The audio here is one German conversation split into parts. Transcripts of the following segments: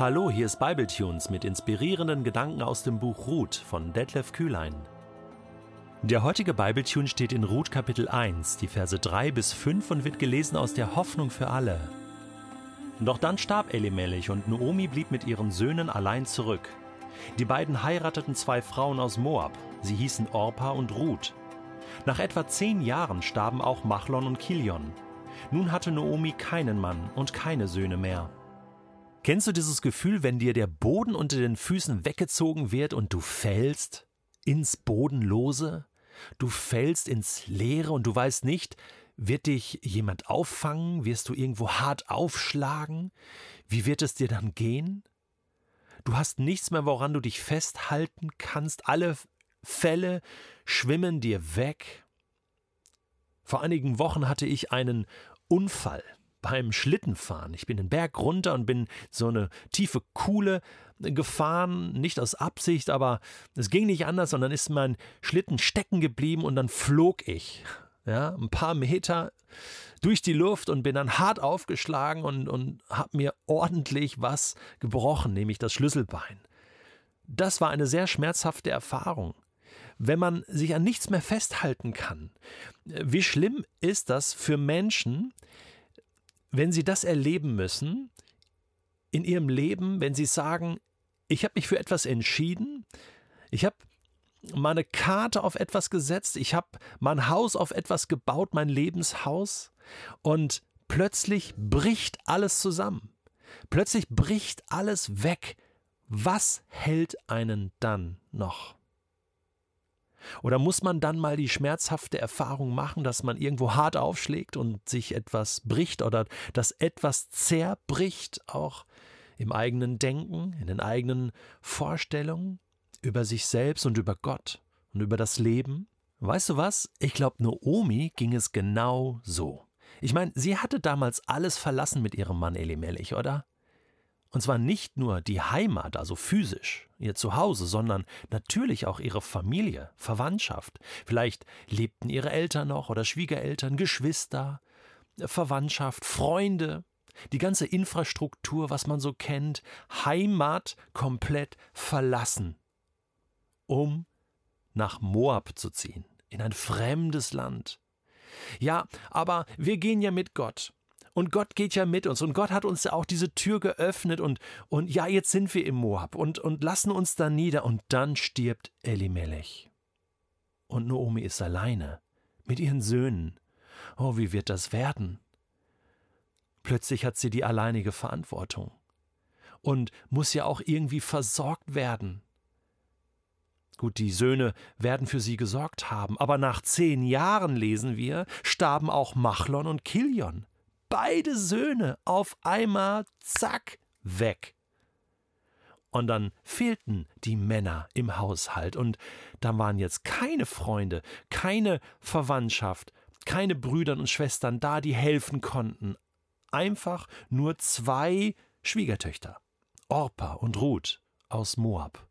Hallo, hier ist Bibletunes mit inspirierenden Gedanken aus dem Buch Ruth von Detlef Kühlein. Der heutige Bibletune steht in Ruth Kapitel 1, die Verse 3 bis 5 und wird gelesen aus der Hoffnung für alle. Doch dann starb Elimelech und Naomi blieb mit ihren Söhnen allein zurück. Die beiden heirateten zwei Frauen aus Moab. Sie hießen Orpa und Ruth. Nach etwa zehn Jahren starben auch Machlon und Kilion. Nun hatte Naomi keinen Mann und keine Söhne mehr. Kennst du dieses Gefühl, wenn dir der Boden unter den Füßen weggezogen wird und du fällst ins Bodenlose? Du fällst ins Leere und du weißt nicht, wird dich jemand auffangen? Wirst du irgendwo hart aufschlagen? Wie wird es dir dann gehen? Du hast nichts mehr, woran du dich festhalten kannst. Alle Fälle schwimmen dir weg. Vor einigen Wochen hatte ich einen Unfall beim Schlittenfahren. Ich bin den Berg runter und bin so eine tiefe Kuhle gefahren, nicht aus Absicht, aber es ging nicht anders, sondern ist mein Schlitten stecken geblieben und dann flog ich. Ja, ein paar Meter durch die Luft und bin dann hart aufgeschlagen und, und habe mir ordentlich was gebrochen, nämlich das Schlüsselbein. Das war eine sehr schmerzhafte Erfahrung wenn man sich an nichts mehr festhalten kann. Wie schlimm ist das für Menschen, wenn sie das erleben müssen in ihrem Leben, wenn sie sagen, ich habe mich für etwas entschieden, ich habe meine Karte auf etwas gesetzt, ich habe mein Haus auf etwas gebaut, mein Lebenshaus, und plötzlich bricht alles zusammen. Plötzlich bricht alles weg. Was hält einen dann noch? Oder muss man dann mal die schmerzhafte Erfahrung machen, dass man irgendwo hart aufschlägt und sich etwas bricht oder dass etwas zerbricht, auch im eigenen Denken, in den eigenen Vorstellungen über sich selbst und über Gott und über das Leben? Weißt du was? Ich glaube, Naomi ging es genau so. Ich meine, sie hatte damals alles verlassen mit ihrem Mann Elimelech, oder? Und zwar nicht nur die Heimat, also physisch, ihr Zuhause, sondern natürlich auch ihre Familie, Verwandtschaft. Vielleicht lebten ihre Eltern noch oder Schwiegereltern, Geschwister, Verwandtschaft, Freunde, die ganze Infrastruktur, was man so kennt, Heimat komplett verlassen, um nach Moab zu ziehen, in ein fremdes Land. Ja, aber wir gehen ja mit Gott. Und Gott geht ja mit uns und Gott hat uns ja auch diese Tür geöffnet und, und ja, jetzt sind wir im Moab und, und lassen uns da nieder und dann stirbt Elimelech. Und Naomi ist alleine mit ihren Söhnen. Oh, wie wird das werden? Plötzlich hat sie die alleinige Verantwortung und muss ja auch irgendwie versorgt werden. Gut, die Söhne werden für sie gesorgt haben, aber nach zehn Jahren, lesen wir, starben auch Machlon und Kilion beide Söhne auf einmal zack weg. Und dann fehlten die Männer im Haushalt und da waren jetzt keine Freunde, keine Verwandtschaft, keine Brüder und Schwestern da, die helfen konnten. Einfach nur zwei Schwiegertöchter, Orpa und Ruth aus Moab.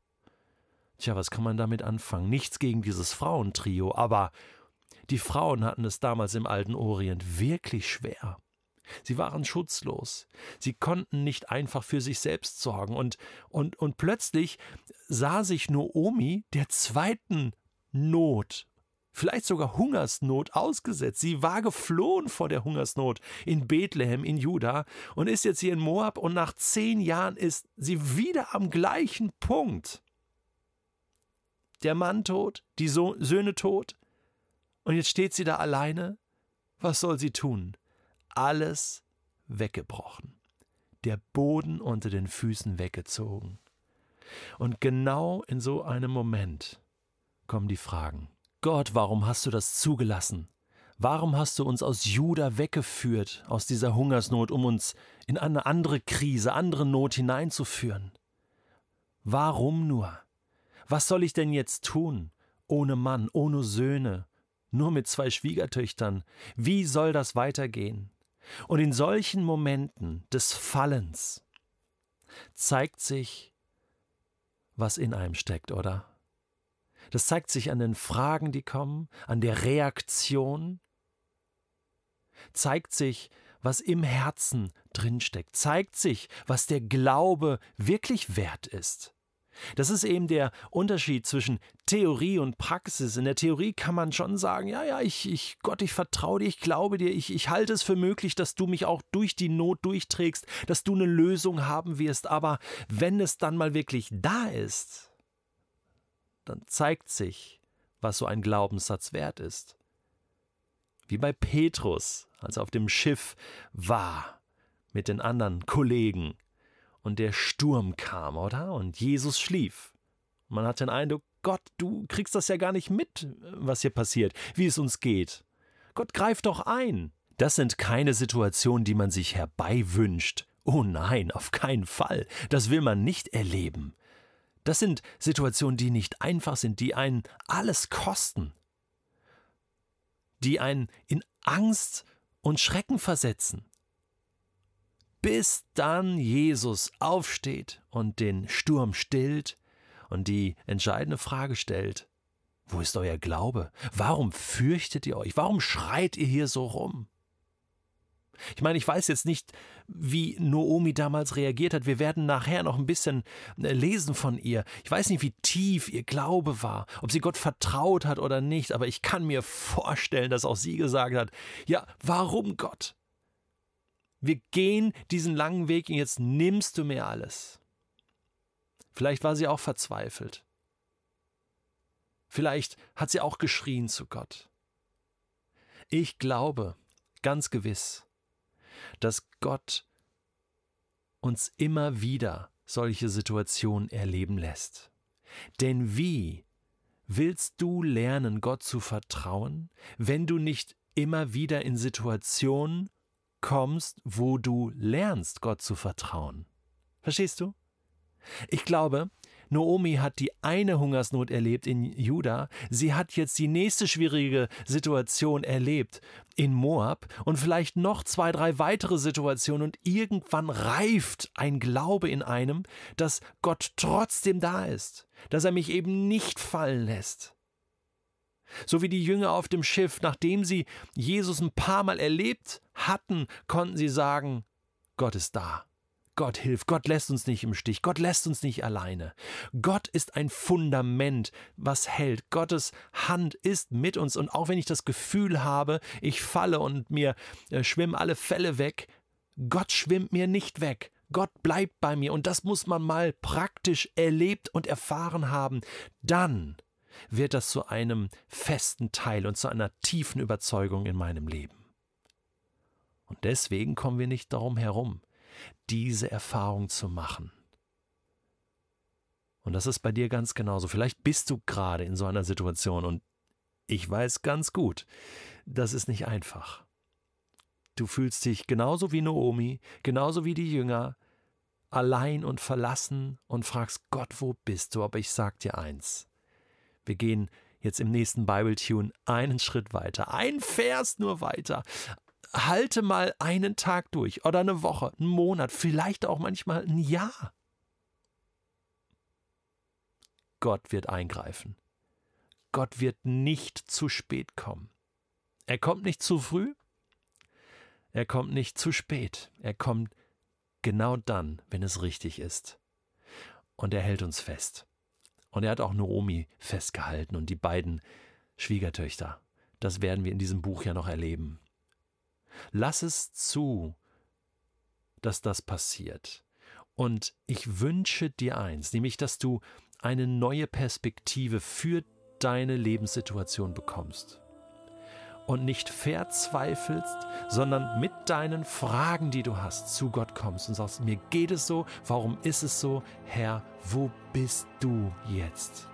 Tja, was kann man damit anfangen? Nichts gegen dieses Frauentrio, aber die Frauen hatten es damals im alten Orient wirklich schwer. Sie waren schutzlos. Sie konnten nicht einfach für sich selbst sorgen. Und, und, und plötzlich sah sich Noomi der zweiten Not, vielleicht sogar Hungersnot ausgesetzt. Sie war geflohen vor der Hungersnot in Bethlehem, in Juda und ist jetzt hier in Moab und nach zehn Jahren ist sie wieder am gleichen Punkt. Der Mann tot, die so Söhne tot und jetzt steht sie da alleine. Was soll sie tun? Alles weggebrochen, der Boden unter den Füßen weggezogen. Und genau in so einem Moment kommen die Fragen. Gott, warum hast du das zugelassen? Warum hast du uns aus Juda weggeführt, aus dieser Hungersnot, um uns in eine andere Krise, andere Not hineinzuführen? Warum nur? Was soll ich denn jetzt tun? Ohne Mann, ohne Söhne, nur mit zwei Schwiegertöchtern. Wie soll das weitergehen? Und in solchen Momenten des Fallens zeigt sich, was in einem steckt, oder? Das zeigt sich an den Fragen, die kommen, an der Reaktion, zeigt sich, was im Herzen drinsteckt, zeigt sich, was der Glaube wirklich wert ist. Das ist eben der Unterschied zwischen Theorie und Praxis. In der Theorie kann man schon sagen, ja, ja, ich, ich Gott, ich vertraue dir, ich glaube dir, ich, ich halte es für möglich, dass du mich auch durch die Not durchträgst, dass du eine Lösung haben wirst. Aber wenn es dann mal wirklich da ist, dann zeigt sich, was so ein Glaubenssatz wert ist. Wie bei Petrus, als er auf dem Schiff war mit den anderen Kollegen und der Sturm kam, oder? Und Jesus schlief. Man hat den Eindruck, Gott, du kriegst das ja gar nicht mit, was hier passiert, wie es uns geht. Gott greift doch ein. Das sind keine Situationen, die man sich herbeiwünscht. Oh nein, auf keinen Fall. Das will man nicht erleben. Das sind Situationen, die nicht einfach sind, die einen alles kosten, die einen in Angst und Schrecken versetzen. Bis dann Jesus aufsteht und den Sturm stillt und die entscheidende Frage stellt, wo ist euer Glaube? Warum fürchtet ihr euch? Warum schreit ihr hier so rum? Ich meine, ich weiß jetzt nicht, wie Noomi damals reagiert hat. Wir werden nachher noch ein bisschen äh, lesen von ihr. Ich weiß nicht, wie tief ihr Glaube war, ob sie Gott vertraut hat oder nicht, aber ich kann mir vorstellen, dass auch sie gesagt hat, ja, warum Gott? Wir gehen diesen langen Weg und jetzt nimmst du mir alles. Vielleicht war sie auch verzweifelt. Vielleicht hat sie auch geschrien zu Gott. Ich glaube ganz gewiss, dass Gott uns immer wieder solche Situationen erleben lässt. Denn wie willst du lernen, Gott zu vertrauen, wenn du nicht immer wieder in Situationen kommst, wo du lernst, Gott zu vertrauen? Verstehst du? Ich glaube, Noomi hat die eine Hungersnot erlebt in Juda, sie hat jetzt die nächste schwierige Situation erlebt in Moab und vielleicht noch zwei, drei weitere Situationen und irgendwann reift ein Glaube in einem, dass Gott trotzdem da ist, dass er mich eben nicht fallen lässt. So wie die Jünger auf dem Schiff, nachdem sie Jesus ein paar Mal erlebt hatten, konnten sie sagen, Gott ist da. Gott hilft, Gott lässt uns nicht im Stich, Gott lässt uns nicht alleine. Gott ist ein Fundament, was hält. Gottes Hand ist mit uns und auch wenn ich das Gefühl habe, ich falle und mir äh, schwimmen alle Fälle weg, Gott schwimmt mir nicht weg. Gott bleibt bei mir und das muss man mal praktisch erlebt und erfahren haben. Dann wird das zu einem festen Teil und zu einer tiefen Überzeugung in meinem Leben. Und deswegen kommen wir nicht darum herum, diese Erfahrung zu machen. Und das ist bei dir ganz genauso. Vielleicht bist du gerade in so einer Situation und ich weiß ganz gut, das ist nicht einfach. Du fühlst dich genauso wie Naomi, genauso wie die Jünger, allein und verlassen und fragst Gott, wo bist du? Aber ich sag dir eins. Wir gehen jetzt im nächsten Bible-Tune einen Schritt weiter, ein Vers nur weiter, halte mal einen Tag durch oder eine Woche, einen Monat, vielleicht auch manchmal ein Jahr. Gott wird eingreifen. Gott wird nicht zu spät kommen. Er kommt nicht zu früh, er kommt nicht zu spät, er kommt genau dann, wenn es richtig ist. Und er hält uns fest. Und er hat auch Naomi festgehalten und die beiden Schwiegertöchter. Das werden wir in diesem Buch ja noch erleben. Lass es zu, dass das passiert. Und ich wünsche dir eins, nämlich dass du eine neue Perspektive für deine Lebenssituation bekommst. Und nicht verzweifelst, sondern mit deinen Fragen, die du hast, zu Gott kommst und sagst, mir geht es so, warum ist es so, Herr, wo bist du jetzt?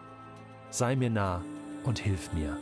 Sei mir nah und hilf mir.